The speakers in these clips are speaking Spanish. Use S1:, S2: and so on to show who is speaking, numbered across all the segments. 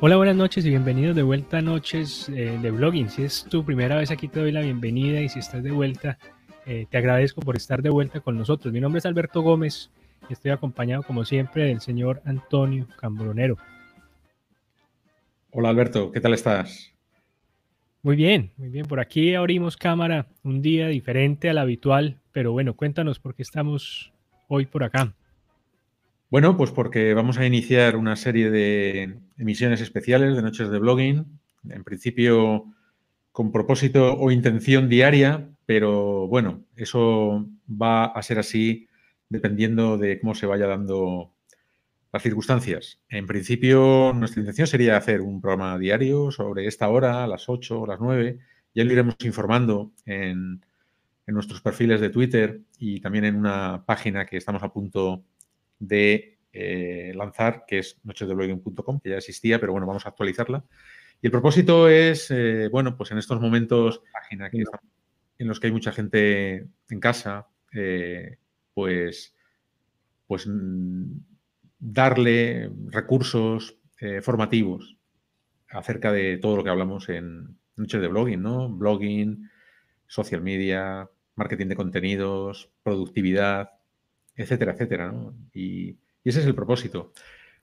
S1: Hola, buenas noches y bienvenidos de vuelta a Noches eh, de Blogging. Si es tu primera vez aquí te doy la bienvenida y si estás de vuelta, eh, te agradezco por estar de vuelta con nosotros. Mi nombre es Alberto Gómez y estoy acompañado como siempre del señor Antonio Cambronero.
S2: Hola Alberto, ¿qué tal estás?
S1: Muy bien, muy bien. Por aquí abrimos cámara un día diferente al habitual, pero bueno, cuéntanos por qué estamos hoy por acá.
S2: Bueno, pues porque vamos a iniciar una serie de emisiones especiales de noches de blogging, en principio con propósito o intención diaria, pero bueno, eso va a ser así dependiendo de cómo se vaya dando las circunstancias. En principio, nuestra intención sería hacer un programa diario sobre esta hora, a las 8 o las 9. Ya lo iremos informando en, nuestros perfiles de Twitter y también en una página que estamos a punto de eh, lanzar, que es nochesdeblogging.com, que ya existía, pero bueno, vamos a actualizarla. Y el propósito es, eh, bueno, pues en estos momentos página en los que hay mucha gente en casa, eh, pues, pues mm, darle recursos formativos acerca de todo lo que hablamos en noches de blogging, ¿no? Blogging, social media, marketing de contenidos, productividad, etcétera, etcétera, Y, ese es el propósito.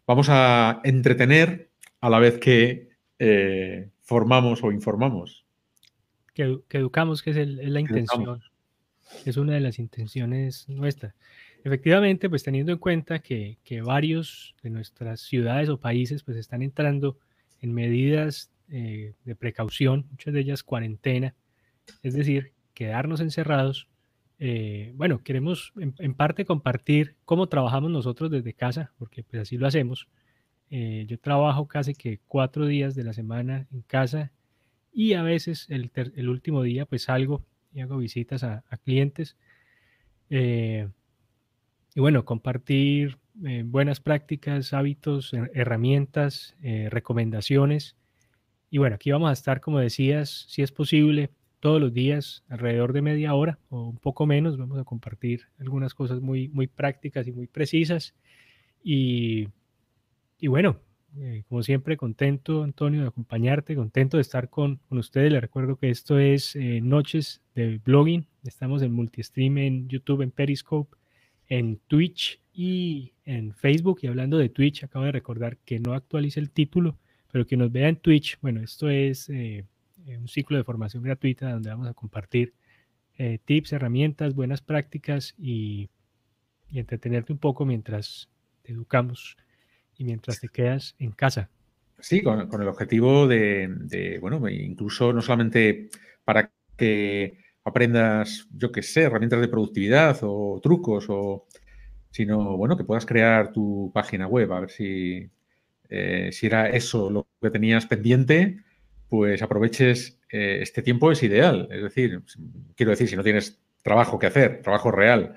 S2: Vamos a entretener a la vez que eh, formamos o informamos.
S1: Que, educamos, que es, la intención. Es una de las intenciones nuestras. Efectivamente, pues teniendo en cuenta que, varios de nuestras ciudades o países pues están entrando en medidas eh, de precaución, muchas de ellas cuarentena, es decir, quedarnos encerrados. Eh, bueno, queremos en, parte compartir cómo trabajamos nosotros desde casa, porque pues así lo hacemos. Eh, yo trabajo casi que cuatro días de la semana en casa y a veces el, último día pues salgo y hago visitas a, clientes. Y bueno, compartir eh, buenas prácticas, hábitos, herramientas, eh, recomendaciones. Y bueno, aquí vamos a estar, como decías, si es posible, todos los días, alrededor de media hora o un poco menos. Vamos a compartir algunas cosas muy, muy prácticas y muy precisas. Y, y bueno, eh, como siempre, contento, Antonio, de acompañarte, contento de estar con, con ustedes. Les recuerdo que esto es Noches de Blogging. Estamos en multistream en YouTube, en Periscope en Twitch y en Facebook. Y hablando de Twitch, acabo de recordar que no actualice el título, pero que nos vea en Twitch. Bueno, esto es eh, eh, un ciclo de formación gratuita donde vamos a compartir eh, tips, herramientas, buenas prácticas y, entretenerte un poco mientras te educamos y mientras te quedas en casa.
S2: Sí, con, el objetivo de, de, bueno, incluso no solamente para que aprendas, yo qué sé, herramientas de productividad o trucos, o, sino, bueno, que puedas crear tu página web, a ver si, eh, si era eso lo que tenías pendiente, pues aproveches eh, este tiempo, es ideal. Es decir, quiero decir, si no tienes trabajo que hacer, trabajo real,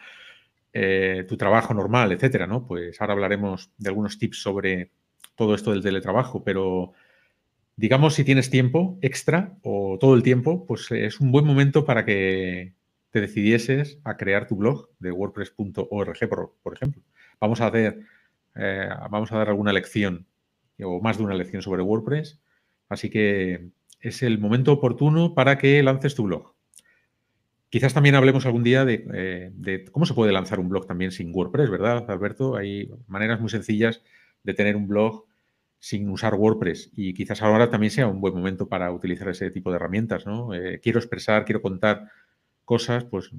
S2: eh, tu trabajo normal, etcétera, ¿no? Pues ahora hablaremos de algunos tips sobre todo esto del teletrabajo, pero digamos, si tienes tiempo extra o todo el tiempo, pues es un buen momento para que te decidieses a crear tu blog de wordpress.org, por, ejemplo. Vamos a hacer, eh, vamos a dar alguna lección o más de una lección sobre WordPress, así que es el momento oportuno para que lances tu blog. Quizás también hablemos algún día de, eh, de, cómo se puede lanzar un blog también sin WordPress, ¿verdad, Alberto? Hay maneras muy sencillas de tener un blog sin usar WordPress y quizás ahora también sea un buen momento para utilizar ese tipo de herramientas, ¿no? Eh, quiero expresar, quiero contar cosas, pues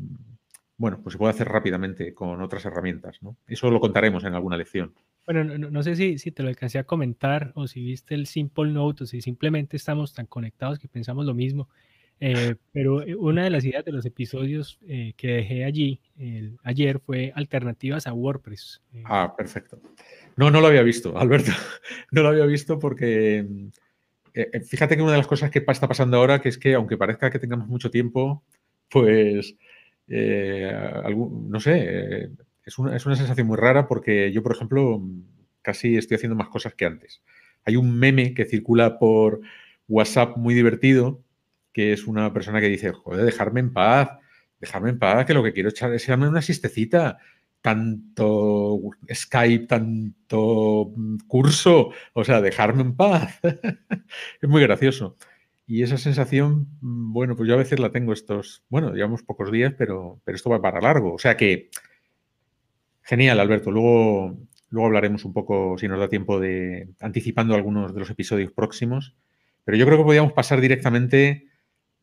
S2: bueno, pues se puede hacer rápidamente con otras herramientas, ¿no? Eso lo contaremos en alguna lección.
S1: Bueno, no, sé si, si, te lo alcancé a comentar o si viste el Simple Note o si simplemente estamos tan conectados que pensamos lo mismo. Eh, pero eh, una de las ideas de los episodios que dejé allí ayer fue alternativas a WordPress.
S2: ah, perfecto. No, no lo había visto, Alberto. No lo había visto porque eh, eh, fíjate que una de las cosas que está pasando ahora, que es que aunque parezca que tengamos mucho tiempo, pues, eh, no sé, es una, es una sensación muy rara porque yo, por ejemplo, casi estoy haciendo más cosas que antes. Hay un meme que circula por WhatsApp muy divertido, que es una persona que dice, joder, dejarme en paz, dejarme en paz, que lo que quiero es echarme una siestecita tanto Skype, tanto mm, curso, o sea, dejarme en paz. es muy gracioso. Y esa sensación, mm, bueno, pues yo a veces la tengo estos, bueno, llevamos pocos días, pero, pero esto va para largo. O sea que, genial, Alberto. Luego, luego hablaremos un poco, si nos da tiempo, de anticipando algunos de los episodios próximos. Pero yo creo que podríamos pasar directamente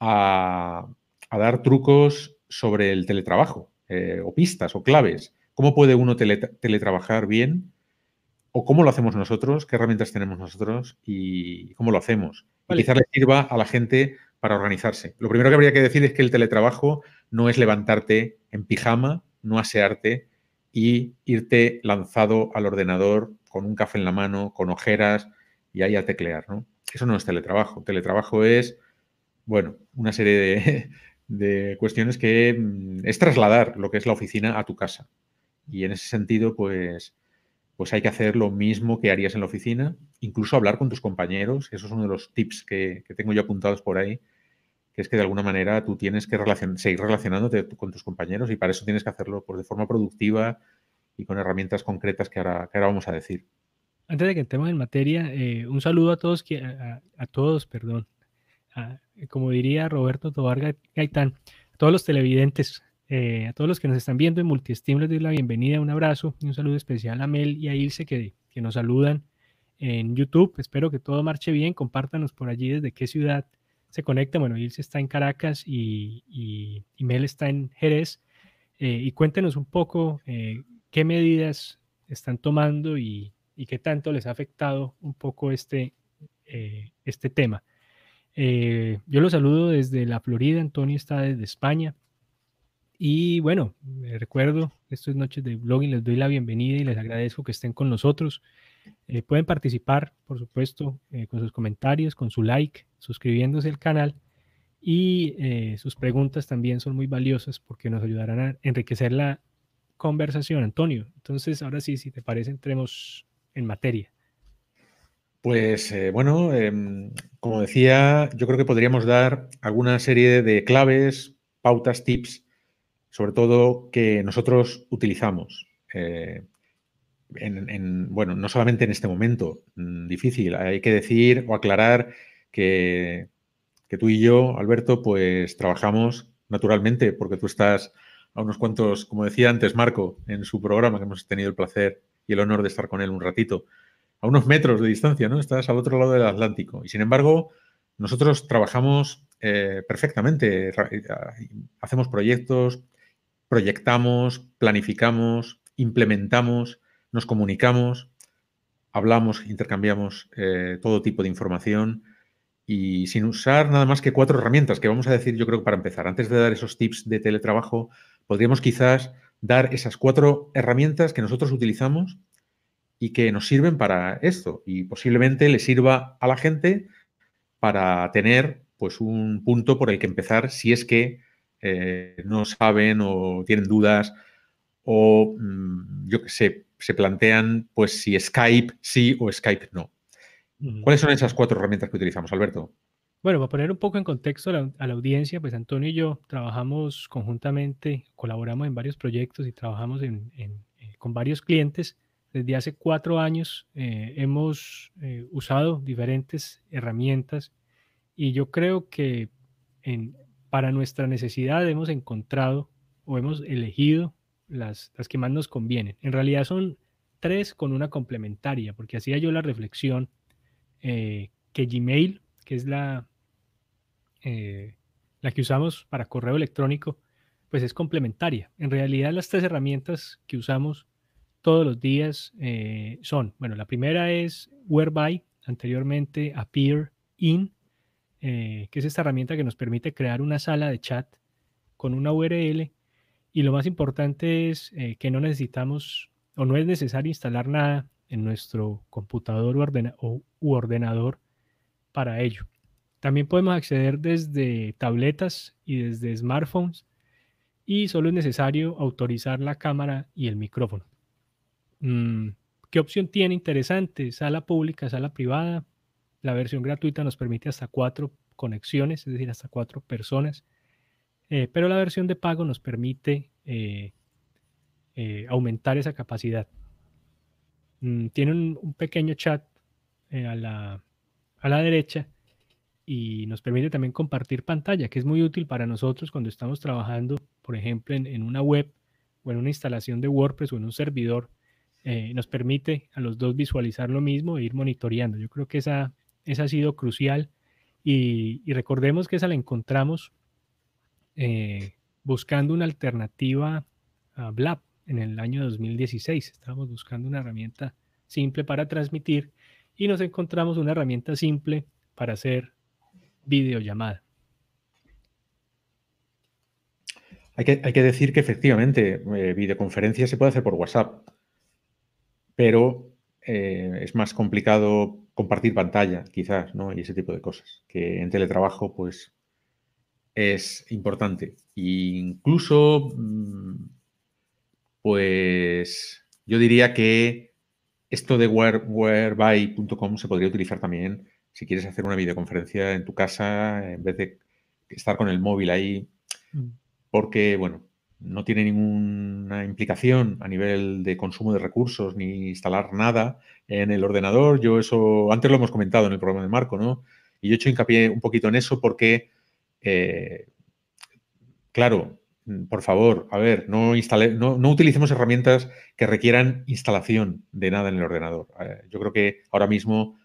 S2: a, dar trucos sobre el teletrabajo, eh, o pistas, o claves. ¿Cómo puede uno teletrabajar bien? ¿O cómo lo hacemos nosotros? ¿Qué herramientas tenemos nosotros? ¿Y cómo lo hacemos? Y quizás le sirva a la gente para organizarse. Lo primero que habría que decir es que el teletrabajo no es levantarte en pijama, no asearte y irte lanzado al ordenador con un café en la mano, con ojeras y ahí a teclear, ¿no? Eso no es teletrabajo. Teletrabajo es, bueno, una serie de, de cuestiones que mm, es trasladar lo que es la oficina a tu casa. Y en ese sentido, pues, pues hay que hacer lo mismo que harías en la oficina, incluso hablar con tus compañeros. Eso es uno de los tips que, tengo yo apuntados por ahí, que es que de alguna manera tú tienes que seguir relacionándote con tus compañeros y para eso tienes que hacerlo pues, de forma productiva y con herramientas concretas que ahora, vamos a decir.
S1: Antes de que entremos en materia, eh, un saludo a todos, a, todos, perdón, como diría Roberto Tobar Gaitán, a todos los televidentes eh, a todos los que nos están viendo en Multiestim les doy la bienvenida, un abrazo y un saludo especial a Mel y a Ilse que, que nos saludan en YouTube. Espero que todo marche bien. Compártanos por allí desde qué ciudad se. Bueno, Ilse está en Caracas y, y, Mel está en Jerez. Eh, y cuéntenos un poco eh, qué medidas están tomando y, y, qué tanto les ha afectado un poco este, este tema. yo los saludo desde la Florida, Antonio está desde España. Y bueno, recuerdo, esto es Noches de Blogging, les doy la bienvenida y les agradezco que estén con nosotros. Eh, pueden participar, por supuesto, eh, con sus comentarios, con su like, suscribiéndose al canal y eh, sus preguntas también son muy valiosas porque nos ayudarán a enriquecer la conversación, Antonio. Entonces, ahora sí, si te parece, entremos en materia.
S2: Pues bueno, em, como decía, yo creo que podríamos dar alguna serie de claves, pautas, tips sobre todo que nosotros utilizamos. Eh, en, bueno, no solamente en este momento mm, difícil, hay que decir o aclarar que, tú y yo, Alberto, pues trabajamos naturalmente, porque tú estás a unos cuantos, como decía antes Marco, en su programa, que hemos tenido el placer y el honor de estar con él un ratito, a unos metros de distancia, ¿no? Estás al otro lado del Atlántico. Y sin embargo, nosotros trabajamos eh, perfectamente, hacemos proyectos, proyectamos, planificamos, implementamos, nos comunicamos, hablamos, intercambiamos eh, todo tipo de información y sin usar nada más que cuatro herramientas que vamos a decir yo creo que para empezar. Antes de dar esos tips de teletrabajo, podríamos quizás dar esas cuatro herramientas que nosotros utilizamos y que nos sirven para esto y posiblemente le sirva a la gente para tener pues un punto por el que empezar si es que eh, no saben o tienen dudas o, mm, yo qué sé, se plantean pues si Skype sí o Skype no. ¿Cuáles son esas cuatro herramientas que utilizamos, Alberto?
S1: Bueno, para poner un poco en contexto a la, audiencia, pues Antonio y yo trabajamos conjuntamente, colaboramos en varios proyectos y trabajamos eh, con varios clientes. Desde hace cuatro años eh, hemos usado diferentes herramientas y yo creo que en, para nuestra necesidad hemos encontrado o hemos elegido las, las que más nos convienen. En realidad son tres con una complementaria, porque hacía yo la reflexión eh, que Gmail, que es la, eh, la que usamos para correo electrónico, pues es complementaria. En realidad las tres herramientas que usamos todos los días eh, son, bueno, la primera es Whereby, anteriormente Appear In, que es esta herramienta que nos permite crear una sala de chat con una URL. Y lo más importante es que no necesitamos o no es necesario instalar nada en nuestro computador o, u ordenador para ello. También podemos acceder desde tabletas y desde smartphones y solo es necesario autorizar la cámara y el micrófono. Mm, ¿Qué opción tiene interesante? Sala pública, sala privada. La versión gratuita nos permite hasta cuatro conexiones, es decir, hasta cuatro personas. Eh, pero la versión de pago nos permite eh, eh, aumentar esa capacidad. Mm, tiene un, pequeño chat a, la, a la derecha y nos permite también compartir pantalla, que es muy útil para nosotros cuando estamos trabajando, por ejemplo, en, una web o en una instalación de WordPress o en un servidor. Eh, nos permite a los dos visualizar lo mismo e ir monitoreando. Yo creo que esa, esa ha sido crucial y, recordemos que esa la encontramos eh, buscando una alternativa a Blab en el año 2016. Estábamos buscando una herramienta simple para transmitir y nos encontramos una herramienta simple para hacer videollamada.
S2: Hay que, decir que efectivamente eh, videoconferencia se puede hacer por WhatsApp, pero eh, es más complicado compartir pantalla, quizás, ¿no? Y ese tipo de cosas, que en teletrabajo, pues, es importante. E incluso, mm, pues, yo diría que esto de whereby.com se podría utilizar también si quieres hacer una videoconferencia en tu casa en vez de estar con el móvil ahí, mm. porque, bueno, no tiene ninguna implicación a nivel de consumo de recursos ni instalar nada en el ordenador. Yo eso, antes lo hemos comentado en el programa de Marco, ¿no? Y yo he hecho hincapié un poquito en eso porque, eh, claro, por favor, a ver, no, utilicemos herramientas que requieran instalación de nada en el ordenador. Eh, yo creo que ahora mismo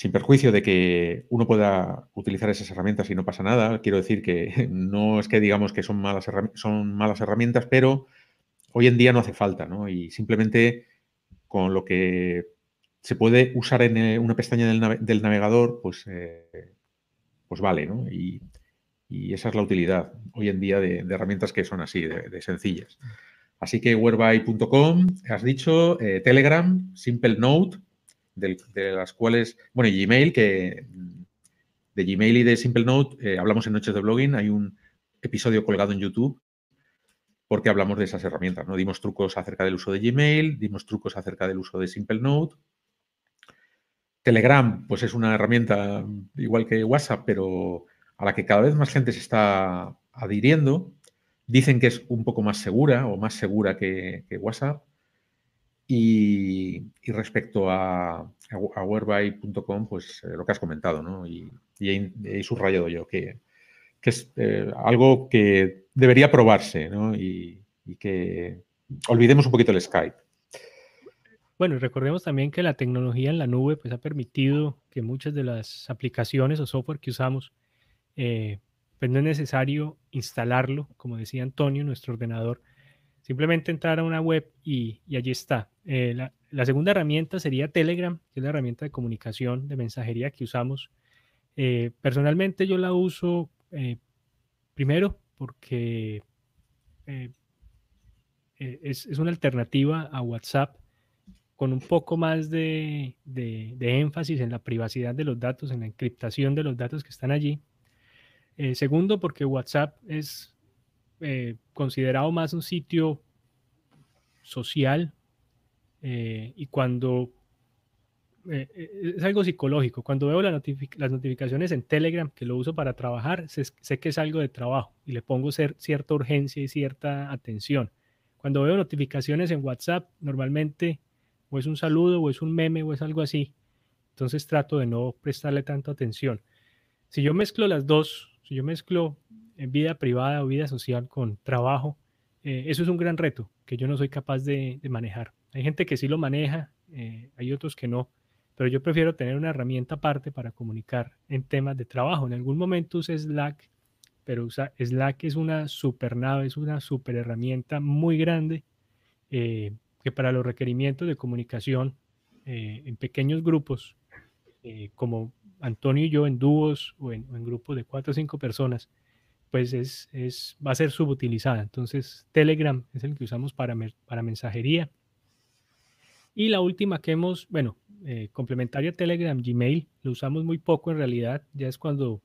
S2: sin perjuicio de que uno pueda utilizar esas herramientas y no pasa nada, quiero decir que no es que digamos que son malas, son malas herramientas, pero hoy en día no hace falta, ¿no? Y simplemente con lo que se puede usar en eh, una pestaña del, navegador, pues, eh, pues vale, ¿no? Esa es la utilidad hoy en día de, herramientas que son así, de, sencillas. Así que whereby.com, has dicho, eh, Telegram, Simple Note, de las cuales, bueno, Gmail, que de Gmail y de Simple Note eh, hablamos en Noches de Blogging, hay un episodio colgado en YouTube porque hablamos de esas herramientas, ¿no? Dimos trucos acerca del uso de Gmail, dimos trucos acerca del uso de Simple Note. Telegram, pues es una herramienta igual que WhatsApp, pero a la que cada vez más gente se está adhiriendo. Dicen que es un poco más segura o más segura que WhatsApp. Y, respecto a, a whereby.com, pues eh, lo que has comentado, ¿no? Y, he, subrayado yo que, es eh, algo que debería probarse, ¿no? Y, que olvidemos un poquito el Skype.
S1: Bueno, recordemos también que la tecnología en la nube pues, ha permitido que muchas de las aplicaciones o software que usamos, eh, pues no es necesario instalarlo, como decía Antonio, nuestro ordenador Simplemente entrar a una web y, allí está. Eh, la, segunda herramienta sería Telegram, que es la herramienta de comunicación, de mensajería que usamos. Eh, personalmente yo la uso eh, primero porque es, una alternativa a WhatsApp con un poco más de, énfasis en la privacidad de los datos, en la encriptación de los datos que están allí. Segundo, porque WhatsApp es eh, considerado más un sitio social eh, y cuando eh, es algo psicológico. Cuando veo las notificaciones en Telegram, que lo uso para trabajar, sé, que es algo de trabajo y le pongo cierta urgencia y cierta atención. Cuando veo notificaciones en WhatsApp, normalmente o es un saludo o es un meme o es algo así. Entonces trato de no prestarle tanta atención. Si yo mezclo las dos, si yo mezclo vida privada o vida social con trabajo, eh, eso es un gran reto que yo no soy capaz de, manejar. Hay gente que sí lo maneja, eh, hay otros que no, pero yo prefiero tener una herramienta aparte para comunicar en temas de trabajo. En algún momento usé Slack, pero Slack es una super nave, es una super herramienta muy grande eh, que para los requerimientos de comunicación en pequeños grupos, como Antonio y yo en dúos o en, en grupos de cuatro o cinco personas, pues es, es, va a ser subutilizada. Entonces, Telegram es el que usamos para, para mensajería. Y la última que hemos, bueno, eh, complementario a Telegram, Gmail, lo usamos muy poco en realidad, ya es cuando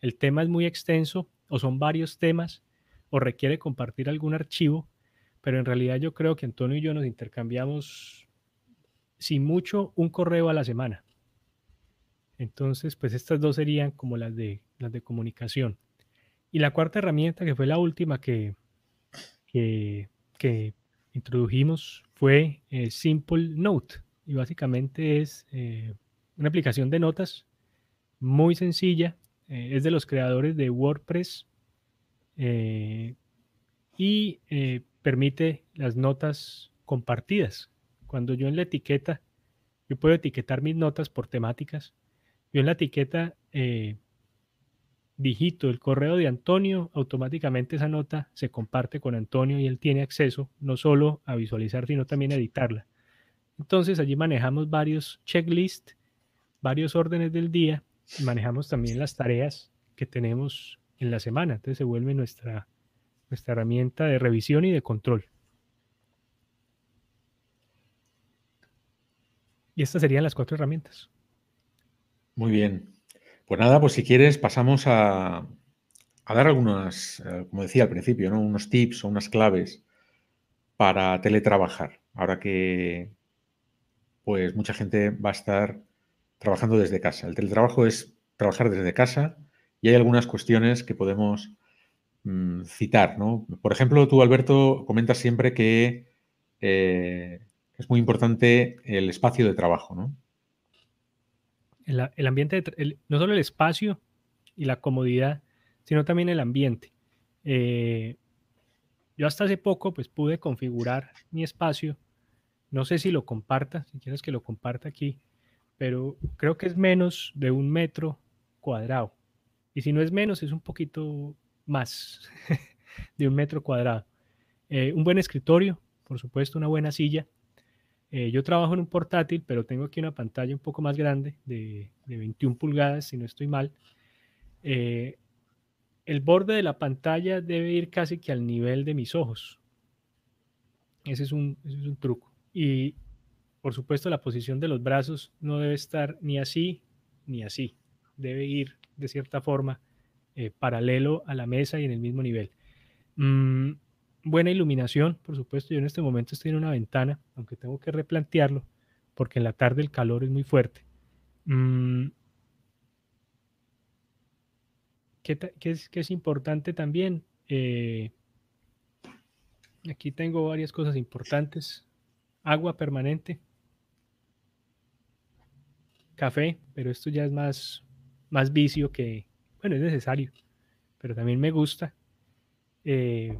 S1: el tema es muy extenso o son varios temas o requiere compartir algún archivo, pero en realidad yo creo que Antonio y yo nos intercambiamos, sin mucho, un correo a la semana. Entonces, pues estas dos serían como las de, las de comunicación. Y la cuarta herramienta, que fue la última que, que, introdujimos fue eh, Simple Note y básicamente es una aplicación de notas muy sencilla. es de los creadores de WordPress y permite las notas compartidas. Cuando yo en la etiqueta, yo puedo etiquetar mis notas por temáticas. Yo en la etiqueta eh, digito el correo de Antonio, automáticamente esa nota se comparte con Antonio y él tiene acceso no solo a visualizar, sino también a editarla. Entonces allí manejamos varios checklists, varios órdenes del día y manejamos también las tareas que tenemos en la semana. Entonces se vuelve nuestra nuestra herramienta de revisión y de control. Y estas serían las cuatro herramientas.
S2: Muy bien. Pues nada, pues si quieres pasamos a, dar algunas, eh, como decía al principio, ¿no? unos tips o unas claves para teletrabajar. Ahora que pues mucha gente va a estar trabajando desde casa. El teletrabajo es trabajar desde casa y hay algunas cuestiones que podemos Mm, citar, ¿no? Por ejemplo, tú, Alberto, comentas siempre que eh, es muy importante el espacio de trabajo, ¿no?
S1: El, ambiente, no solo el espacio y la comodidad, sino también el ambiente. Eh, yo hasta hace poco pues pude configurar mi espacio. No sé si lo comparta, si quieres que lo comparta aquí, pero creo que es menos de un metro cuadrado. Y si no es menos, es un poquito más de un metro cuadrado. Eh, un buen escritorio, por supuesto, una buena silla. Eh, yo trabajo en un portátil, pero tengo aquí una pantalla un poco más grande, de, 21 pulgadas, si no estoy mal. Eh, el borde de la pantalla debe ir casi que al nivel de mis ojos. Ese es un, ese es un truco. Y por supuesto la posición de los brazos no debe estar ni así ni así. Debe ir de cierta forma eh, paralelo a la mesa y en el mismo nivel. Mm, buena iluminación, por supuesto. Yo en este momento estoy en una ventana, aunque tengo que replantearlo porque en la tarde el calor es muy fuerte. Mm, ¿qué, es, importante también? Eh, aquí tengo varias cosas importantes. Agua permanente. Café, pero esto ya es más, más vicio que, bueno, es necesario, pero también me gusta. Eh,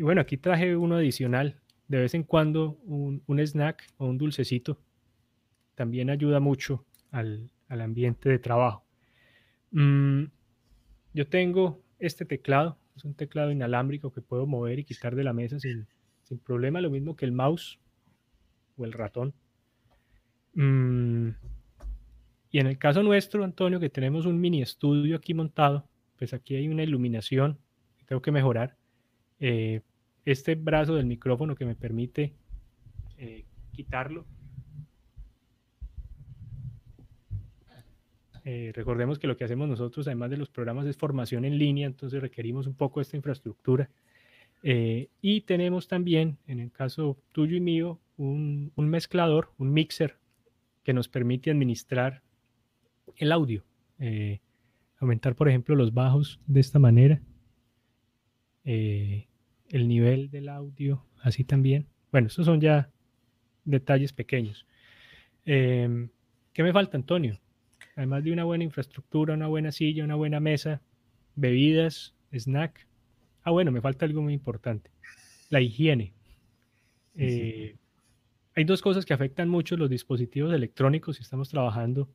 S1: y bueno, aquí traje uno adicional. De vez en cuando un, snack o un dulcecito también ayuda mucho al, ambiente de trabajo. Mm, yo tengo este teclado, es un teclado inalámbrico que puedo mover y quitar de la mesa sin, problema, lo mismo que el mouse o el ratón. Mm, y en el caso nuestro, Antonio, que tenemos un mini estudio aquí montado, pues aquí hay una iluminación que tengo que mejorar. Eh, este brazo del micrófono que me permite eh, quitarlo. Eh, recordemos que lo que hacemos nosotros, además de los programas, es formación en línea, entonces requerimos un poco esta infraestructura. y tenemos también, en el caso tuyo y mío, un, mezclador, un mixer que nos permite administrar el audio. Eh, aumentar, por ejemplo, los bajos de esta manera. Eh, el nivel del audio, así también. Bueno, estos son ya detalles pequeños. Em, ¿Qué me falta, Antonio? Además de una buena infraestructura, una buena silla, una buena mesa, bebidas, snack. Ah, bueno, me falta algo muy importante. La higiene. Eh, hay dos cosas que afectan mucho los dispositivos electrónicos si estamos trabajando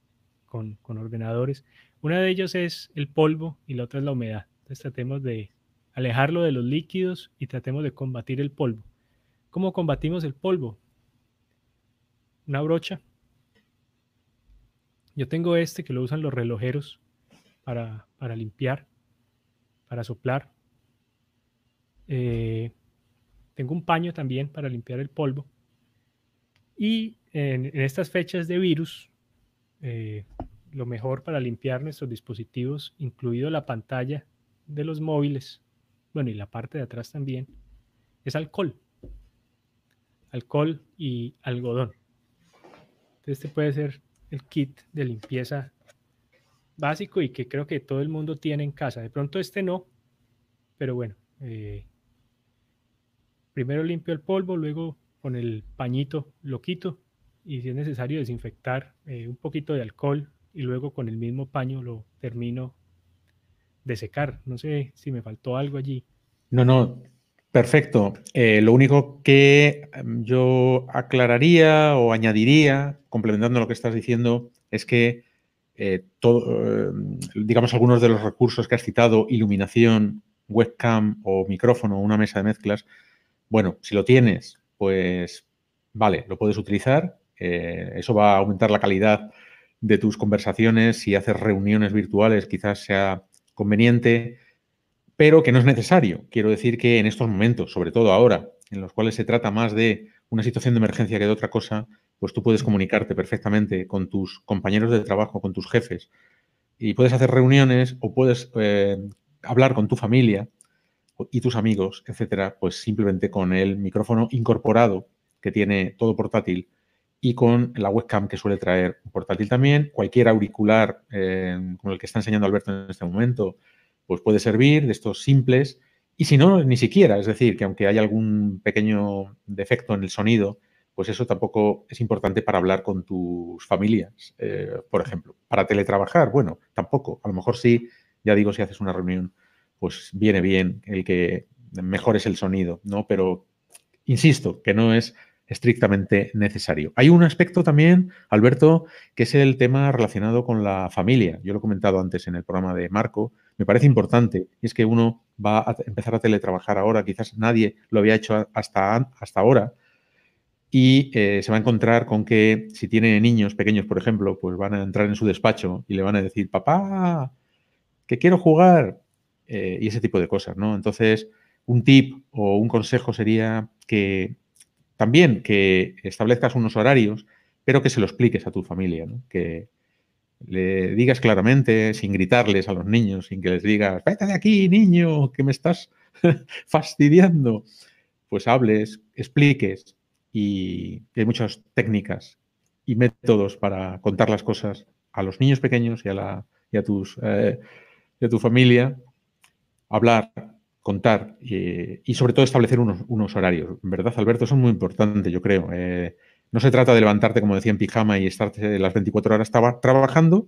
S1: con, ordenadores. Una de ellos es el polvo y la otra es la humedad. Entonces tratemos de alejarlo de los líquidos y tratemos de combatir el polvo. ¿Cómo combatimos el polvo? Una brocha. Yo tengo este que lo usan los relojeros para, limpiar, para soplar. Eh, tengo un paño también para limpiar el polvo. Y en, en estas fechas de virus, eh, lo mejor para limpiar nuestros dispositivos, incluido la pantalla de los móviles, bueno, y la parte de atrás también, es alcohol. Alcohol y algodón. Este puede ser el kit de limpieza básico y que creo que todo el mundo tiene en casa. De pronto este no, pero bueno, eh, primero limpio el polvo, luego con el pañito lo quito y si es necesario desinfectar eh, un poquito de alcohol y luego con el mismo paño lo termino de secar. No sé si me faltó algo allí.
S2: No, no, perfecto. Eh, lo único que em, yo aclararía o añadiría, complementando lo que estás diciendo, es que eh, todo, em, digamos, algunos de los recursos que has citado, iluminación, webcam o micrófono, una mesa de mezclas, bueno, si lo tienes, pues vale, lo puedes utilizar. Eh, eso va a aumentar la calidad de tus conversaciones. Si haces reuniones virtuales, quizás sea conveniente, pero que no es necesario. Quiero decir que en estos momentos, sobre todo ahora, en los cuales se trata más de una situación de emergencia que de otra cosa, pues tú puedes comunicarte perfectamente con tus compañeros de trabajo, con tus jefes, y puedes hacer reuniones o puedes eh, hablar con tu familia y tus amigos, etcétera, pues simplemente con el micrófono incorporado que tiene todo portátil y con la webcam que suele traer un portátil también. Cualquier auricular eh, como el que está enseñando Alberto en este momento, pues puede servir de estos simples. Y si no, ni siquiera. Es decir, que aunque haya algún pequeño defecto en el sonido, pues eso tampoco es importante para hablar con tus familias, eh, por ejemplo. Para teletrabajar, bueno, tampoco. A lo mejor sí, ya digo, si haces una reunión, pues viene bien el que mejores el sonido, ¿no? Pero insisto, que no es estrictamente necesario. Hay un aspecto también, Alberto, que es el tema relacionado con la familia. Yo lo he comentado antes en el programa de Marco, me parece importante, y es que uno va a empezar a teletrabajar ahora, quizás nadie lo había hecho hasta, hasta ahora, y eh, se va a encontrar con que si tiene niños pequeños, por ejemplo, pues van a entrar en su despacho y le van a decir, papá, que quiero jugar, eh, y ese tipo de cosas, ¿no? Entonces, un tip o un consejo sería que también que establezcas unos horarios, pero que se lo expliques a tu familia, que le digas claramente, sin gritarles a los niños, sin que les digas, vete de aquí, niño, que me estás fastidiando. Pues hables, expliques y hay muchas técnicas y métodos para contar las cosas a los niños pequeños y a, la, y a, tus, eh, y a tu familia. Hablar, contar y, sobre todo establecer unos, horarios. En verdad, Alberto, es muy importante, yo creo. Eh, no se trata de levantarte, como decía, en pijama y estarte las 24 horas trabajando,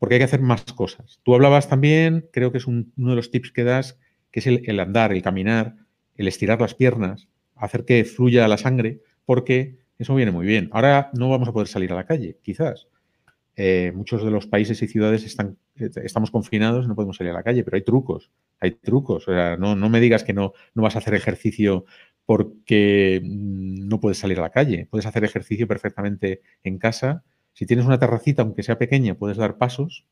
S2: porque hay que hacer más cosas. Tú hablabas también, creo que es uno de los tips que das, que es el, andar, el caminar, el estirar las piernas, hacer que fluya la sangre, porque eso viene muy bien. Ahora no vamos a poder salir a la calle, quizás. Eh, muchos de los países y ciudades están, eh, estamos confinados, no podemos salir a la calle, pero hay trucos hay trucos. O sea, no, me digas que no, no vas a hacer ejercicio porque mm, no puedes salir a la calle. Puedes hacer ejercicio perfectamente en casa. Si tienes una terracita, aunque sea pequeña, puedes dar pasos.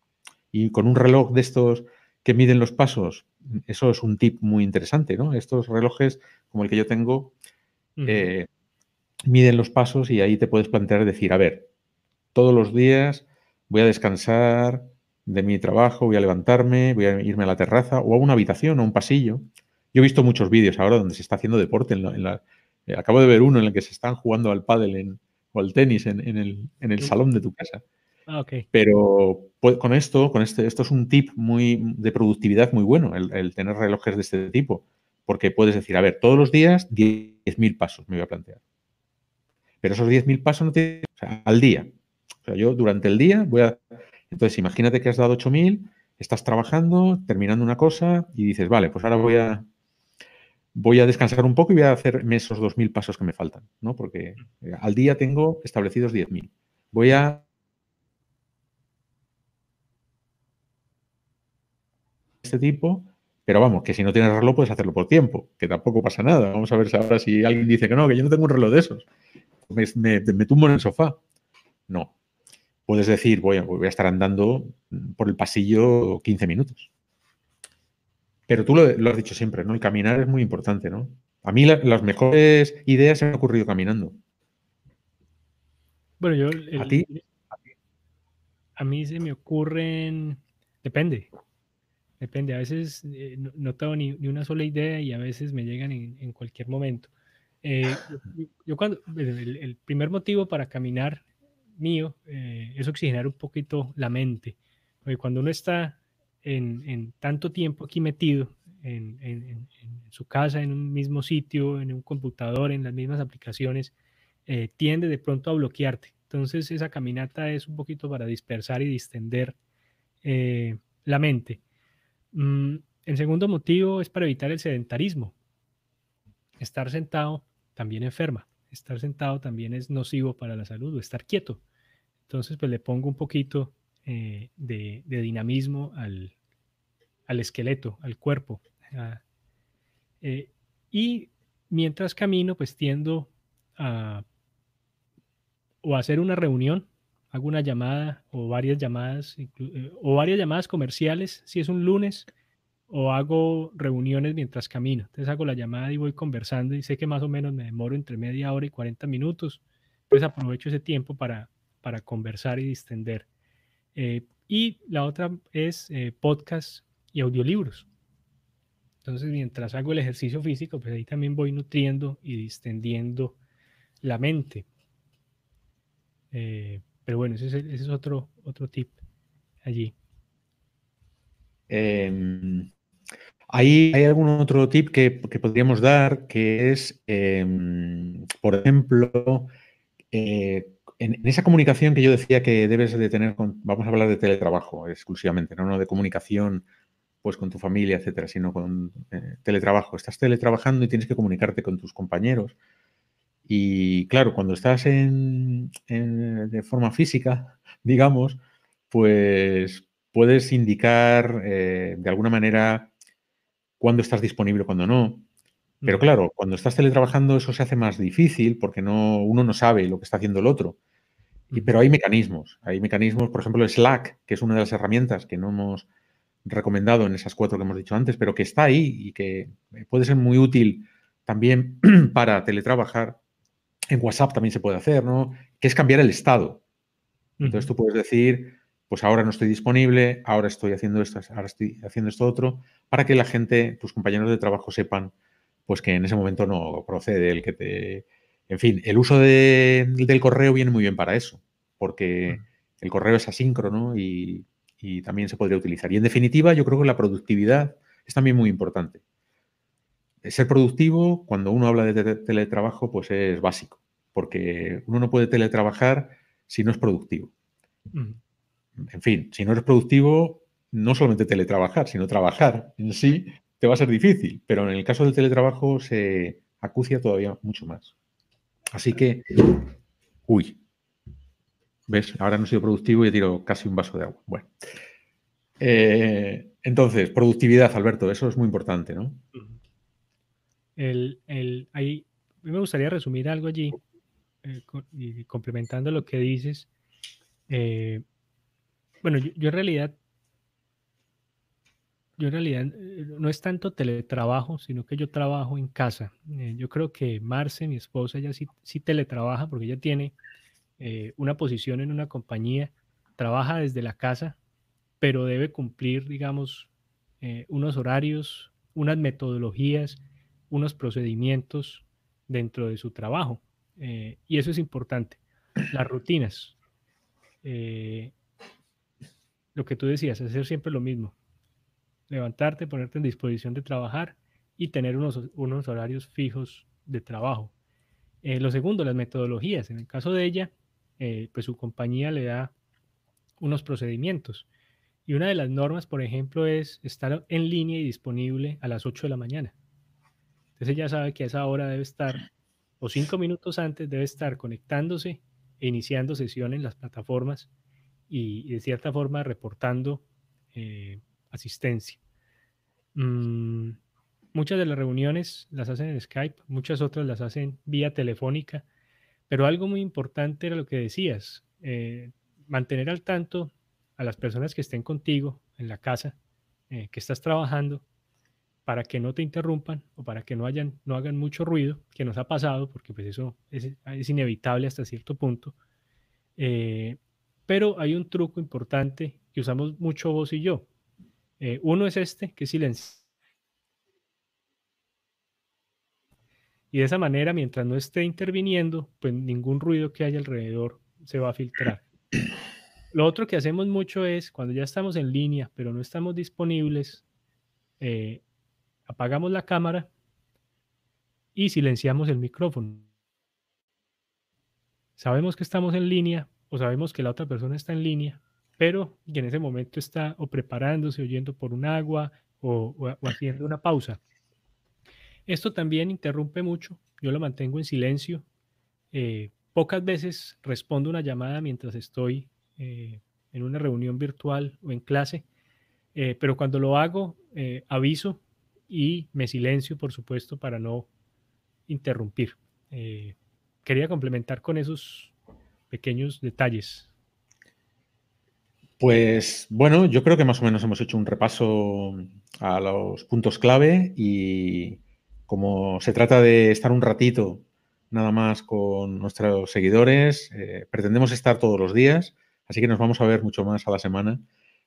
S2: Y con un reloj de estos que miden los pasos, eso es un tip muy interesante, ¿no? Estos relojes, como el que yo tengo, eh, miden los pasos y ahí te puedes plantear decir, a ver, todos los días voy a descansar de mi trabajo, voy a levantarme, voy a irme a la terraza o a una habitación o un pasillo. Yo he visto muchos vídeos ahora donde se está haciendo deporte. En la, eh, acabo de ver uno en el que se están jugando al pádel o al tenis en, el, salón de tu casa.
S1: Ah,
S2: Pero pues, con esto, con este, esto es un tip muy de productividad muy bueno, el, tener relojes de este tipo. Porque puedes decir, a ver, todos los días 10.000 pasos me voy a plantear. Pero esos 10.000 pasos no tienen, al día. O sea, yo durante el día voy a entonces, imagínate que has dado 8.000, estás trabajando, terminando una cosa y dices, vale, pues ahora voy a, voy a descansar un poco y voy a hacerme esos 2.000 pasos que me faltan, ¿no? Porque eh, al día tengo establecidos 10.000. Voy a... Este tipo, pero vamos, que si no tienes reloj puedes hacerlo por tiempo, que tampoco pasa nada. Vamos a ver ahora si alguien dice que no, que yo no tengo un reloj de esos. me tumbo en el sofá. No, puedes decir, voy a, voy a estar andando por el pasillo 15 minutos. Pero tú lo, has dicho siempre, ¿no? El caminar es muy importante, ¿no? A mí las mejores ideas se me han ocurrido caminando.
S1: Bueno, yo... ¿A ti? A mí se me ocurren... Depende. Depende. A veces eh, no, tengo ni, una sola idea y a veces me llegan en, cualquier momento. Eh, yo, cuando... el primer motivo para caminar mío eh, es oxigenar un poquito la mente. Porque cuando uno está en, tanto tiempo aquí metido en, su casa, en un mismo sitio, en un computador, en las mismas aplicaciones, eh, tiende de pronto a bloquearte. Entonces esa caminata es un poquito para dispersar y distender eh, la mente. Mm, el segundo motivo es para evitar el sedentarismo. Estar sentado también enferma. Estar sentado también es nocivo para la salud o estar quieto. Entonces, pues le pongo un poquito eh, de, dinamismo al, esqueleto, al cuerpo. Eh, y mientras camino, pues tiendo a o hacer una reunión, hago una llamada o varias llamadas, eh, o varias llamadas comerciales, si es un lunes, o hago reuniones mientras camino. Entonces hago la llamada y voy conversando y sé que más o menos me demoro entre media hora y 40 minutos. Entonces aprovecho ese tiempo para, para conversar y distender. Eh, y la otra es eh, podcast y audiolibros. Entonces, mientras hago el ejercicio físico, pues ahí también voy nutriendo y distendiendo la mente. Eh, pero bueno, ese es, otro, otro tip allí.
S2: Em, ¿hay, algún otro tip que, podríamos dar que es, em, por ejemplo, eh, en, esa comunicación que yo decía que debes de tener, con, vamos a hablar de teletrabajo exclusivamente, no, no de comunicación pues con tu familia, etcétera, sino con eh, teletrabajo. Estás teletrabajando y tienes que comunicarte con tus compañeros y claro, cuando estás en, de forma física, digamos, pues puedes indicar eh, de alguna manera cuándo estás disponible, cuándo no. Pero claro, cuando estás teletrabajando eso se hace más difícil porque no, uno no sabe lo que está haciendo el otro. Y, pero hay mecanismos, hay mecanismos, por ejemplo, Slack, que es una de las herramientas que no hemos recomendado en esas cuatro que hemos dicho antes, pero que está ahí y que puede ser muy útil también para teletrabajar en WhatsApp también se puede hacer, ¿no? Que es cambiar el estado. Entonces tú puedes decir, pues ahora no estoy disponible, ahora estoy haciendo esto, ahora estoy haciendo esto otro, para que la gente, tus compañeros de trabajo sepan, pues que en ese momento no procede el que te... En fin, el uso del correo viene muy bien para eso, porque el correo es asíncrono y, y también se podría utilizar. Y en definitiva, yo creo que la productividad es también muy importante ser productivo, cuando uno habla de teletrabajo, pues es básico, porque uno no puede teletrabajar si no es productivo. En fin, si no eres productivo, no solamente teletrabajar, sino trabajar en sí te va a ser difícil, pero en el caso del teletrabajo se acucia todavía mucho más. Así que, uy, ¿ves? Ahora no he sido productivo y he tirado casi un vaso de agua. Bueno. Eh, entonces, productividad, Alberto, eso es muy importante, ¿no?
S1: El, el, ahí, me gustaría resumir algo allí, eh, y complementando lo que dices. Eh, bueno, yo, en realidad, yo en realidad eh, no es tanto teletrabajo, sino que yo trabajo en casa. yo creo que Marce, mi esposa, ella sí, sí teletrabaja porque ella tiene una posición en una compañía, trabaja desde la casa, pero debe cumplir, digamos, unos horarios, unas metodologías unos procedimientos dentro de su trabajo. Eh, y eso es importante. Las rutinas. Eh, lo que tú decías, hacer siempre lo mismo. Levantarte, ponerte en disposición de trabajar y tener unos, unos horarios fijos de trabajo. Eh, lo segundo, las metodologías. En el caso de ella, pues su compañía le da unos procedimientos. Y una de las normas, por ejemplo, es estar en línea y disponible a las 8 de la mañana. Entonces ya sabe que a esa hora debe estar, o cinco minutos antes, debe estar conectándose e iniciando sesión en las plataformas y, de cierta forma reportando eh, asistencia. Mm, muchas de las reuniones las hacen en Skype, muchas otras las hacen vía telefónica, pero algo muy importante era lo que decías, eh, mantener al tanto a las personas que estén contigo en la casa, eh, que estás trabajando, para que no te interrumpan o para que no, hagan mucho ruido, que nos ha pasado, porque pues eso es, inevitable hasta cierto punto. Eh, pero hay un truco importante que usamos mucho vos y yo. Eh, uno es este, que es silencio. Y de esa manera, mientras no esté interviniendo, pues ningún ruido que haya alrededor se va a filtrar. Lo otro que hacemos mucho es, cuando ya estamos en línea, pero no estamos disponibles, eh, apagamos la cámara y silenciamos el micrófono. Sabemos que estamos en línea o sabemos que la otra persona está en línea, pero que en ese momento está o preparándose, oyendo por un agua o, haciendo una pausa. Esto también interrumpe mucho. Yo lo mantengo en silencio. Eh, pocas veces respondo una llamada mientras estoy eh, en una reunión virtual o en clase, eh, pero cuando lo hago, aviso y me silencio, por supuesto, para no interrumpir. quería complementar con esos pequeños detalles.
S2: Pues bueno, yo creo que más o menos hemos hecho un repaso a los puntos clave y como se trata de estar un ratito nada más con nuestros seguidores, eh, pretendemos estar todos los días, así que nos vamos a ver mucho más a la semana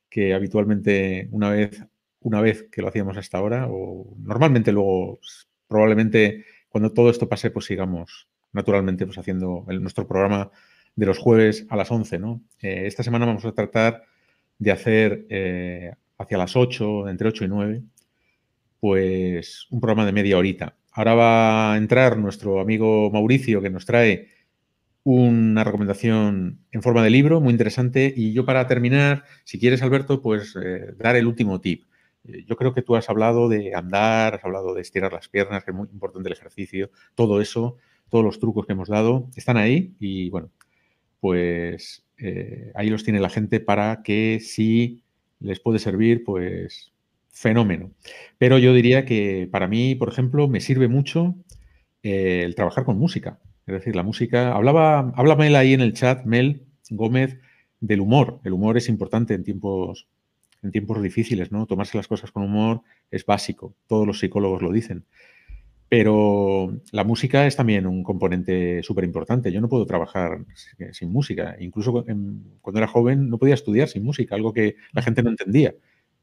S2: que habitualmente una vez, una vez que lo hacíamos hasta ahora o normalmente luego probablemente cuando todo esto pase pues sigamos naturalmente pues haciendo nuestro programa de los jueves a las 11. ¿no? Eh, esta semana vamos a tratar de hacer eh, hacia las 8, entre 8 y 9, pues un programa de media horita. Ahora va a entrar nuestro amigo Mauricio que nos trae una recomendación en forma de libro muy interesante y yo para terminar, si quieres Alberto, pues eh, dar el último tip. Yo creo que tú has hablado de andar, has hablado de estirar las piernas, que es muy importante el ejercicio, todo eso, todos los trucos que hemos dado están ahí y bueno, pues eh, ahí los tiene la gente para que si les puede servir, pues fenómeno. Pero yo diría que para mí, por ejemplo, me sirve mucho eh, el trabajar con música. Es decir, la música, hablaba, habla Mel ahí en el chat, Mel Gómez, del humor. El humor es importante en tiempos, en tiempos difíciles, ¿no? Tomarse las cosas con humor es básico. Todos los psicólogos lo dicen. Pero la música es también un componente súper importante. Yo no puedo trabajar sin música. Incluso cuando era joven no podía estudiar sin música, algo que la gente no entendía.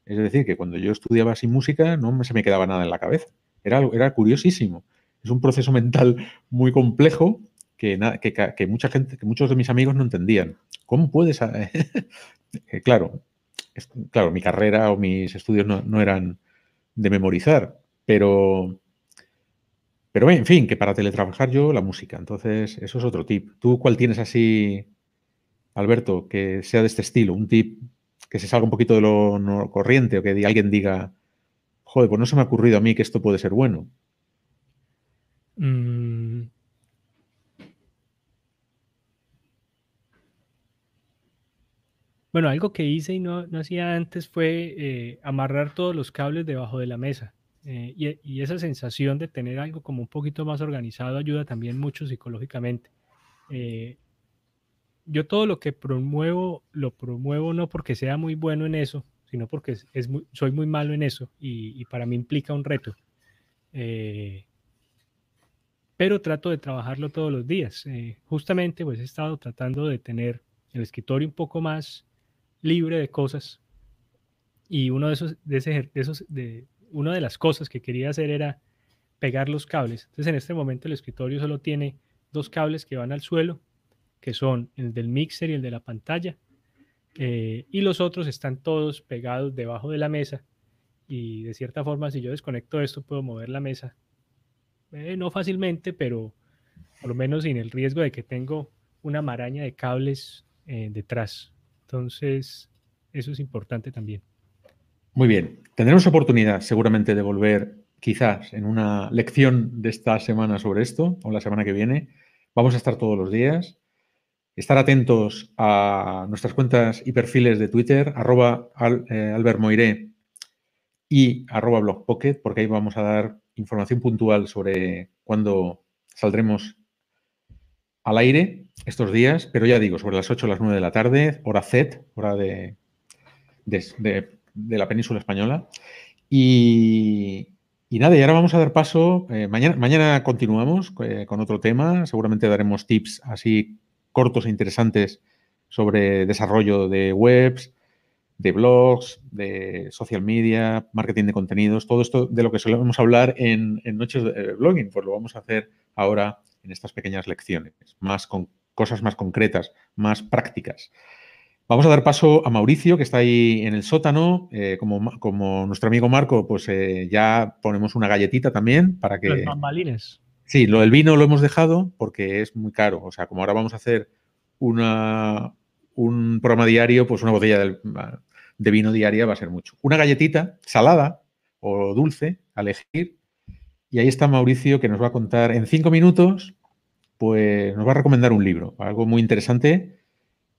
S2: Es decir, que cuando yo estudiaba sin música no se me quedaba nada en la cabeza. Era, era curiosísimo. Es un proceso mental muy complejo que, que, mucha gente, que muchos de mis amigos no entendían. ¿Cómo puedes? Eh, claro, claro, mi carrera o mis estudios no, no eran de memorizar, pero pero en fin, que para teletrabajar yo la música. Entonces, eso es otro tip. ¿Tú cuál tienes así, Alberto, que sea de este estilo? Un tip que se salga un poquito de lo corriente o que alguien diga, joder, pues no se me ha ocurrido a mí que esto puede ser bueno. Mm.
S1: Bueno, algo que hice y no, hacía antes fue eh, amarrar todos los cables debajo de la mesa. Eh, y, esa sensación de tener algo como un poquito más organizado ayuda también mucho psicológicamente. Eh, yo todo lo que promuevo, lo promuevo no porque sea muy bueno en eso, sino porque es, soy muy malo en eso y, para mí implica un reto. Eh, pero trato de trabajarlo todos los días. justamente pues he estado tratando de tener el escritorio un poco más libre de cosas y uno de esos, de, ese, de esos, de, una de las cosas que quería hacer era pegar los cables. Entonces en este momento el escritorio solo tiene dos cables que van al suelo, que son el del mixer y el de la pantalla. Eh, y los otros están todos pegados debajo de la mesa. Y de cierta forma, si yo desconecto esto, puedo mover la mesa. Eh, no fácilmente, pero por lo menos sin el riesgo de que tengo una maraña de cables eh, detrás. Entonces, eso es importante también.
S2: Muy bien. Tendremos oportunidad seguramente de volver quizás en una lección de esta semana sobre esto o la semana que viene. Vamos a estar todos los días. Estar atentos a nuestras cuentas y perfiles de Twitter, arroba eh, y arroba blogpocket, porque ahí vamos a dar información puntual sobre cuándo saldremos al aire estos días, pero ya digo, sobre las 8 o las 9 de la tarde, hora Z, hora de la península española. Y, nada, y ahora vamos a dar paso. Eh, mañana, mañana continuamos eh, con otro tema. Seguramente daremos tips así cortos e interesantes sobre desarrollo de webs, de blogs, de social media, marketing de contenidos, todo esto de lo que solemos hablar en, en Noches de Blogging, pues lo vamos a hacer ahora en estas pequeñas lecciones, más con cosas más concretas, más prácticas. Vamos a dar paso a Mauricio, que está ahí en el sótano. Eh, como, como, nuestro amigo Marco, pues eh, ya ponemos una galletita también para que.
S1: Los bambalines.
S2: Sí, lo del vino lo hemos dejado porque es muy caro. O sea, como ahora vamos a hacer una, un programa diario, pues una botella de vino diaria va a ser mucho. Una galletita salada o dulce, a elegir. Y ahí está Mauricio que nos va a contar en cinco minutos, pues nos va a recomendar un libro, algo muy interesante.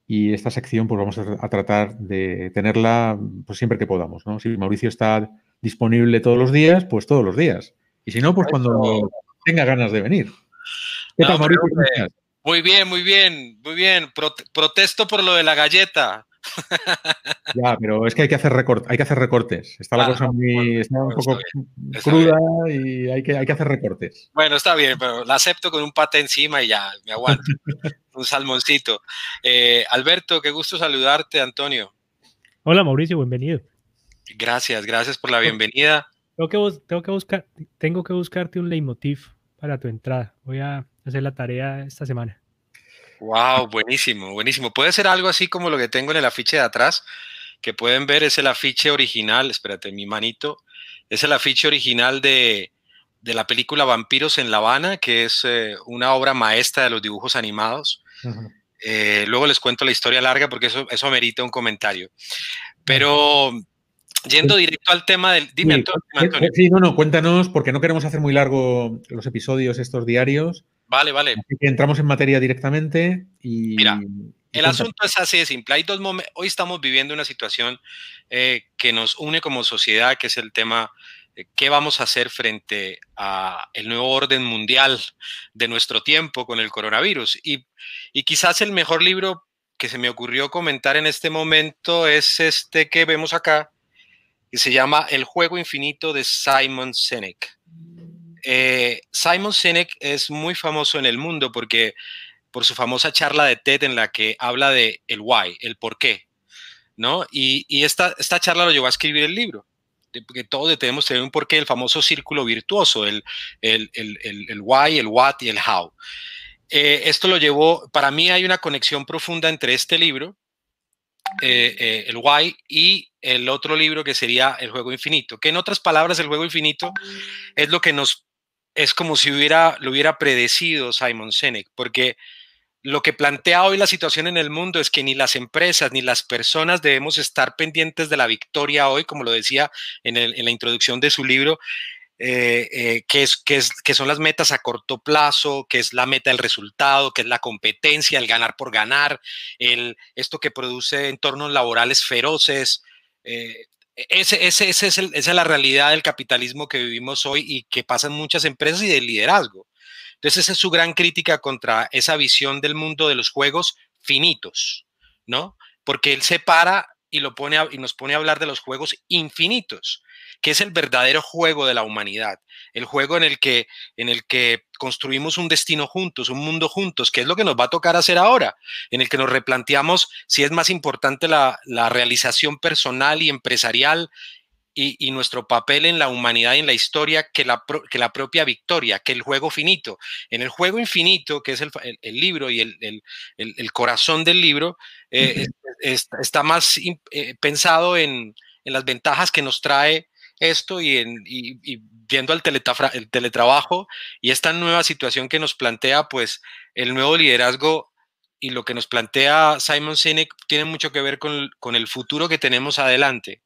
S2: Y esta sección, pues vamos a, tratar de tenerla pues, siempre que podamos. ¿no? Si Mauricio está disponible todos los días, pues todos los días. Y si no, pues cuando tenga ganas de venir.
S3: ¿Qué tal, Mauricio? Muy bien, muy bien, muy bien. protesto por lo de la galleta.
S2: Ya, pero es que hay que hacer, hay que hacer recortes. Está la ah, cosa muy, está un poco cruda y hay que, hay que hacer recortes.
S3: Bueno, está bien, pero la acepto con un pate encima y ya, me aguanto. un salmoncito. Eh, Alberto, qué gusto saludarte, Antonio.
S1: Hola, Mauricio, bienvenido.
S3: Gracias, gracias por la bienvenida.
S1: Tengo que, tengo que, buscar, tengo que buscarte un leitmotiv para tu entrada. Voy a hacer la tarea esta semana.
S3: Wow, buenísimo, buenísimo. Puede ser algo así como lo que tengo en el afiche de atrás, que pueden ver es el afiche original, espérate, mi manito, es el afiche original de, la película Vampiros en La Habana, que es eh, una obra maestra de los dibujos animados. Eh, luego les cuento la historia larga porque eso, eso amerita un comentario. Pero Yendo directo al tema del. Dime,
S2: Antonio. Sí, no, no, cuéntanos, porque no queremos hacer muy largo los episodios estos diarios.
S3: Vale, vale.
S2: entramos en materia directamente y.
S3: Mira, el asunto es así de simple. Hay dos momentos. Hoy estamos viviendo una situación eh, que nos une como sociedad, que es el tema qué vamos a hacer frente a el nuevo orden mundial de nuestro tiempo con el coronavirus. Y, y quizás el mejor libro que se me ocurrió comentar en este momento es este que vemos acá, que se llama El juego infinito de Simon Sinek. Eh, Simon Sinek es muy famoso en el mundo porque por su famosa charla de TED en la que habla de el why, el por qué, ¿no? Y, esta, esta charla lo llevó a escribir el libro, porque todos tenemos que tener un porqué, el famoso círculo virtuoso, el, el, el, why, el what y el how. Eh, esto lo llevó, para mí hay una conexión profunda entre este libro eh, eh, el Why y el otro libro que sería El Juego Infinito, que en otras palabras el Juego Infinito es lo que nos, es como si hubiera, lo hubiera predecido Simon Sinek, porque lo que plantea hoy la situación en el mundo es que ni las empresas ni las personas debemos estar pendientes de la victoria hoy, como lo decía en, la introducción de su libro, eh, eh, que, es, que, son las metas a corto plazo, que es la meta del resultado, que es la competencia, el ganar por ganar, esto que produce entornos laborales feroces. Eh, ese, ese, ese es esa es la realidad del capitalismo que vivimos hoy y que pasa en muchas empresas y del liderazgo. Entonces, esa es su gran crítica contra esa visión del mundo de los juegos finitos, ¿no? Porque él separa y, lo pone y nos pone a hablar de los juegos infinitos que es el verdadero juego de la humanidad, el juego en el que, en el que construimos un destino juntos, un mundo juntos, que es lo que nos va a tocar hacer ahora, en el que nos replanteamos si es más importante la, realización personal y empresarial y, nuestro papel en la humanidad y en la historia que la, que la propia victoria, que el juego finito. En el juego infinito, que es el, libro y el, corazón del libro, eh, está más eh, pensado en, en, las ventajas que nos trae esto y, en, viendo el, el teletrabajo y esta nueva situación que nos plantea, pues el nuevo liderazgo y lo que nos plantea Simon Sinek tiene mucho que ver con, el futuro que tenemos adelante.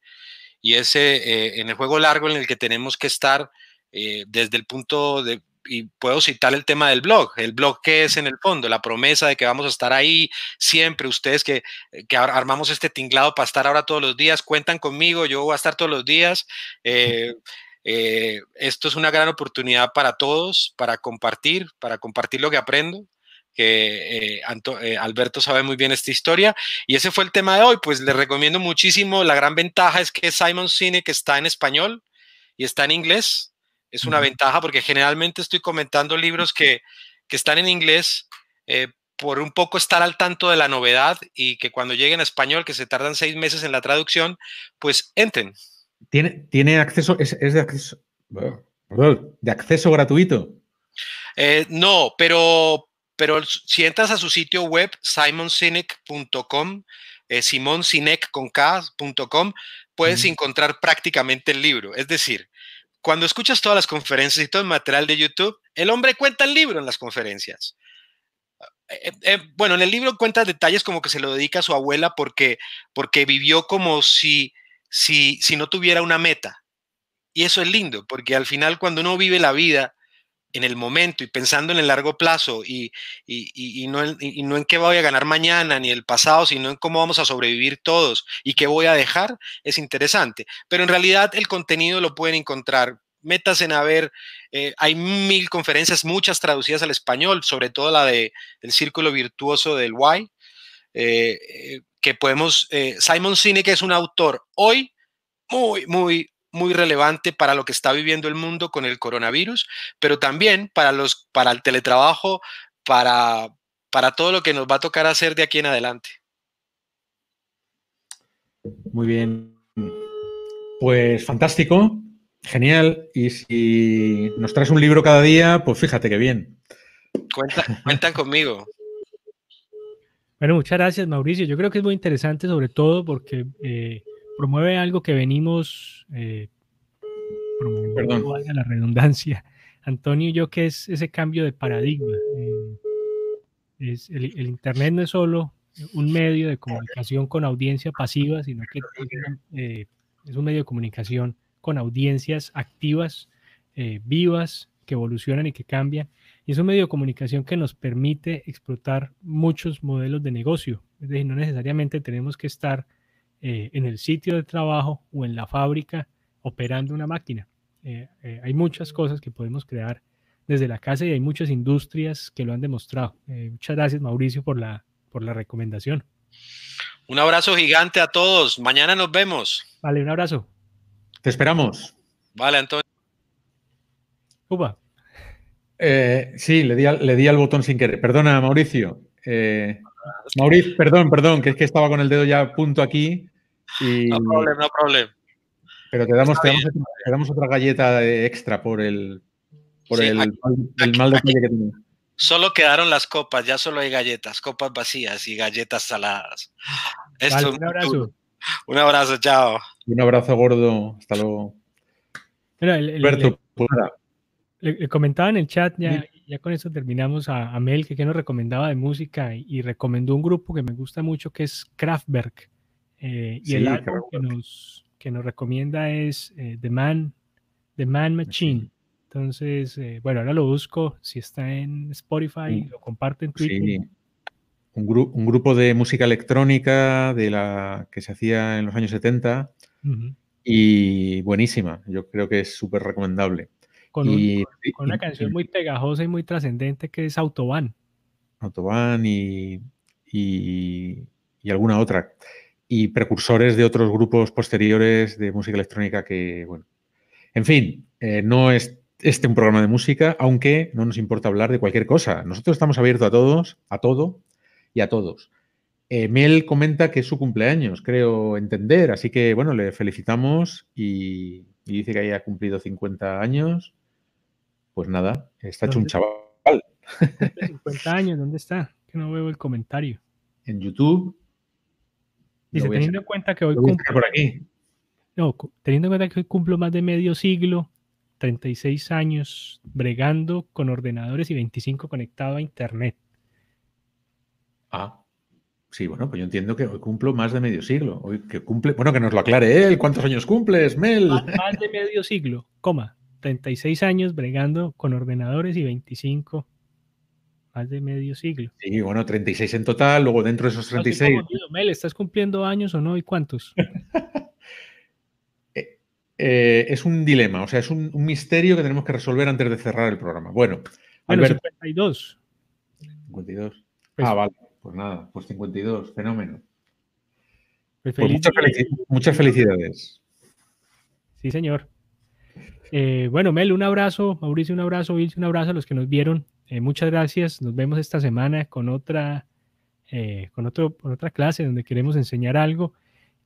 S3: Y ese, eh, en el juego largo en el que tenemos que estar eh, desde el punto de, y puedo citar el tema del blog. El blog que es en el fondo, la promesa de que vamos a estar ahí siempre. Ustedes que, que armamos este tinglado para estar ahora todos los días, cuentan conmigo, yo voy a estar todos los días. Eh, eh, esto es una gran oportunidad para todos, para compartir, para compartir lo que aprendo que eh, Alberto sabe muy bien esta historia. Y ese fue el tema de hoy. Pues le recomiendo muchísimo. La gran ventaja es que Simon Sinek está en español y está en inglés es una ventaja porque generalmente estoy comentando libros que, están en inglés eh, por un poco estar al tanto de la novedad y que cuando lleguen a español, que se tardan seis meses en la traducción, pues entren.
S2: ¿Tiene, tiene acceso, es, de acceso, de acceso gratuito?
S3: Eh, no, pero, pero si entras a su sitio web, simonsinek.com, eh, simonsinek con K.com, puedes encontrar prácticamente el libro. Es decir, cuando escuchas todas las conferencias y todo el material de YouTube, El hombre cuenta el libro en las conferencias. Eh, eh, bueno, en el libro cuenta detalles como que se lo dedica a su abuela porque, porque vivió como si, si, si no tuviera una meta. Y eso es lindo, porque al final cuando uno vive la vida en el momento y pensando en el largo plazo y, no en, y, no en, qué voy a ganar mañana ni el pasado, sino en cómo vamos a sobrevivir todos y qué voy a dejar, es interesante. Pero en realidad el contenido lo pueden encontrar. Metas en a ver, eh, hay mil conferencias, muchas traducidas al español, sobre todo la de el círculo virtuoso del Why, eh, eh, que podemos, Simon Sinek es un autor hoy muy, muy, muy relevante para lo que está viviendo el mundo con el coronavirus, pero también para, los, para el teletrabajo, para, para todo lo que nos va a tocar hacer de aquí en adelante.
S2: Muy bien. Pues fantástico, genial. Y si nos traes un libro cada día, pues fíjate qué bien.
S3: cuentan conmigo.
S1: Bueno, muchas gracias, Mauricio. Yo creo que es muy interesante, sobre todo porque eh, promueve algo que venimos eh, promoviendo, la redundancia, Antonio y yo, que es ese cambio de paradigma. Eh, es, el, Internet no es solo un medio de comunicación con audiencia pasiva, sino que eh, es un medio de comunicación con audiencias activas, vivas, que evolucionan y que cambian. Y es un medio de comunicación que nos permite explotar muchos modelos de negocio. Es decir, no necesariamente tenemos que estar eh, en el sitio de trabajo o en la fábrica operando una máquina. Eh, eh, hay muchas cosas que podemos crear desde la casa y hay muchas industrias que lo han demostrado. muchas gracias Mauricio por la, por la recomendación.
S3: Un abrazo gigante a todos. Mañana nos vemos.
S1: Vale, un abrazo.
S2: Te esperamos.
S3: Vale, Antonio.
S1: Upa.
S2: sí, le di, al, le di al botón sin querer. Perdona, Mauricio. Mauricio, perdón, perdón, que es que estaba con el dedo ya a punto aquí
S3: no problema, no problema.
S2: Pero te damos, te otra galleta extra por el, por el, mal detalle que tenía.
S3: Solo quedaron las copas, ya solo hay galletas, copas vacías y galletas saladas.
S1: un abrazo.
S3: Un abrazo, chao.
S2: Un abrazo gordo, hasta luego.
S1: Alberto, pues le, comentaba en el chat, ya, ya con eso terminamos a, Mel, que, que, nos recomendaba de música y, recomendó un grupo que me gusta mucho que es Kraftwerk. Eh, y el álbum que nos, que nos recomienda es eh, The Man, The Man Machine. Entonces, eh, bueno, ahora lo busco. Si está en Spotify, lo comparto en Twitter. Sí.
S2: Un, un, grupo de música electrónica de la que se hacía en los años 70 y buenísima. Yo creo que es súper recomendable.
S1: Con, una canción muy pegajosa y muy trascendente que es Autobahn.
S2: Autobahn y, y, y alguna otra y precursores de otros grupos posteriores de música electrónica que, bueno, en fin, eh, no es este un programa de música, aunque no nos importa hablar de cualquier cosa. Nosotros estamos abiertos a todos, a todo y a todos. Eh, Mel comenta que es su cumpleaños, creo entender, así que bueno, le felicitamos y, dice que haya cumplido 50 años. Pues nada, está hecho un chaval.
S1: 50 años, ¿dónde está? Que no veo el comentario.
S2: En YouTube
S1: Dice, teniendo en cuenta que hoy cumplo,
S2: por aquí.
S1: No, teniendo en cuenta que hoy cumplo más de medio siglo, 36 años bregando con ordenadores y 25 conectado a internet.
S2: Ah, sí, bueno, pues yo entiendo que hoy cumplo más de medio siglo. Hoy que cumple, bueno, que nos lo aclare él. ¿Cuántos años cumples, Mel?
S1: Más, más de medio siglo, coma. 36 años bregando con ordenadores y 25 más de medio siglo.
S2: Sí, bueno, 36 en total, luego dentro de esos 36...
S1: Mel, ¿estás cumpliendo años o no? ¿Y cuántos?
S2: Eh, eh, es un dilema, o sea, es un, misterio que tenemos que resolver antes de cerrar el programa. Bueno,
S1: bueno 52.
S2: 52. Pues ah, vale, pues nada, pues 52, fenómeno. Pues pues muchas, muchas, felicidades.
S1: Sí, señor. Eh, bueno, Mel, un abrazo, Mauricio, un abrazo, Vilce, un abrazo a los que nos vieron eh, muchas gracias. Nos vemos esta semana con otra, eh, con, otro, con otra clase donde queremos enseñar algo.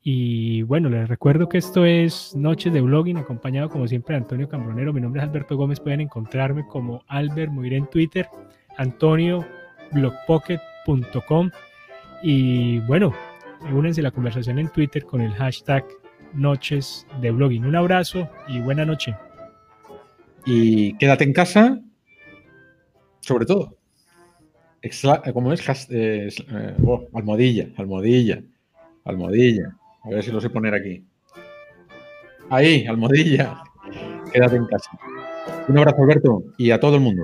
S1: Y bueno, les recuerdo que esto es Noches de Blogging, acompañado como siempre de Antonio Cambronero. Mi nombre es Alberto Gómez. Pueden encontrarme como Albert Moiré en Twitter, antonioblogpocket.com. Y bueno, únense a la conversación en Twitter con el hashtag Noches de Blogging. Un abrazo y buena noche.
S2: Y quédate en casa sobre todo. ¿Cómo es? Eh, oh, almohadilla, almohadilla, almohadilla. A ver si lo sé poner aquí. Ahí, almohadilla. Quédate en casa. Un abrazo, Alberto, y a todo el mundo.